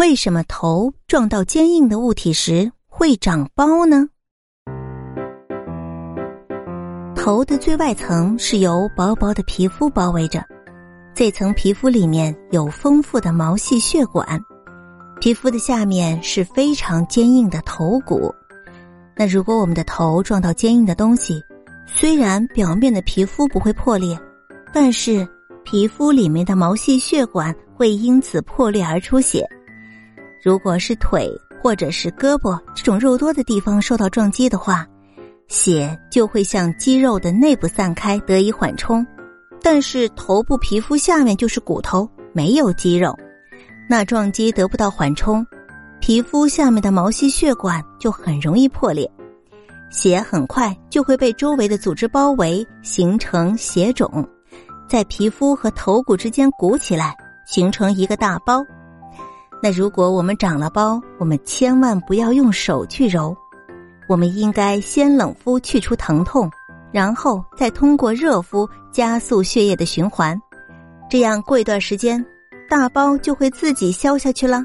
为什么头撞到坚硬的物体时会长包呢？头的最外层是由薄薄的皮肤包围着，这层皮肤里面有丰富的毛细血管，皮肤的下面是非常坚硬的头骨。那如果我们的头撞到坚硬的东西，虽然表面的皮肤不会破裂，但是皮肤里面的毛细血管会因此破裂而出血。如果是腿或者是胳膊这种肉多的地方受到撞击的话，血就会向肌肉的内部散开，得以缓冲。但是头部皮肤下面就是骨头，没有肌肉，那撞击得不到缓冲，皮肤下面的毛细血管就很容易破裂，血很快就会被周围的组织包围，形成血肿，在皮肤和头骨之间鼓起来，形成一个大包。那如果我们长了包，我们千万不要用手去揉。我们应该先冷敷去除疼痛，然后再通过热敷加速血液的循环，这样过一段时间，大包就会自己消下去了。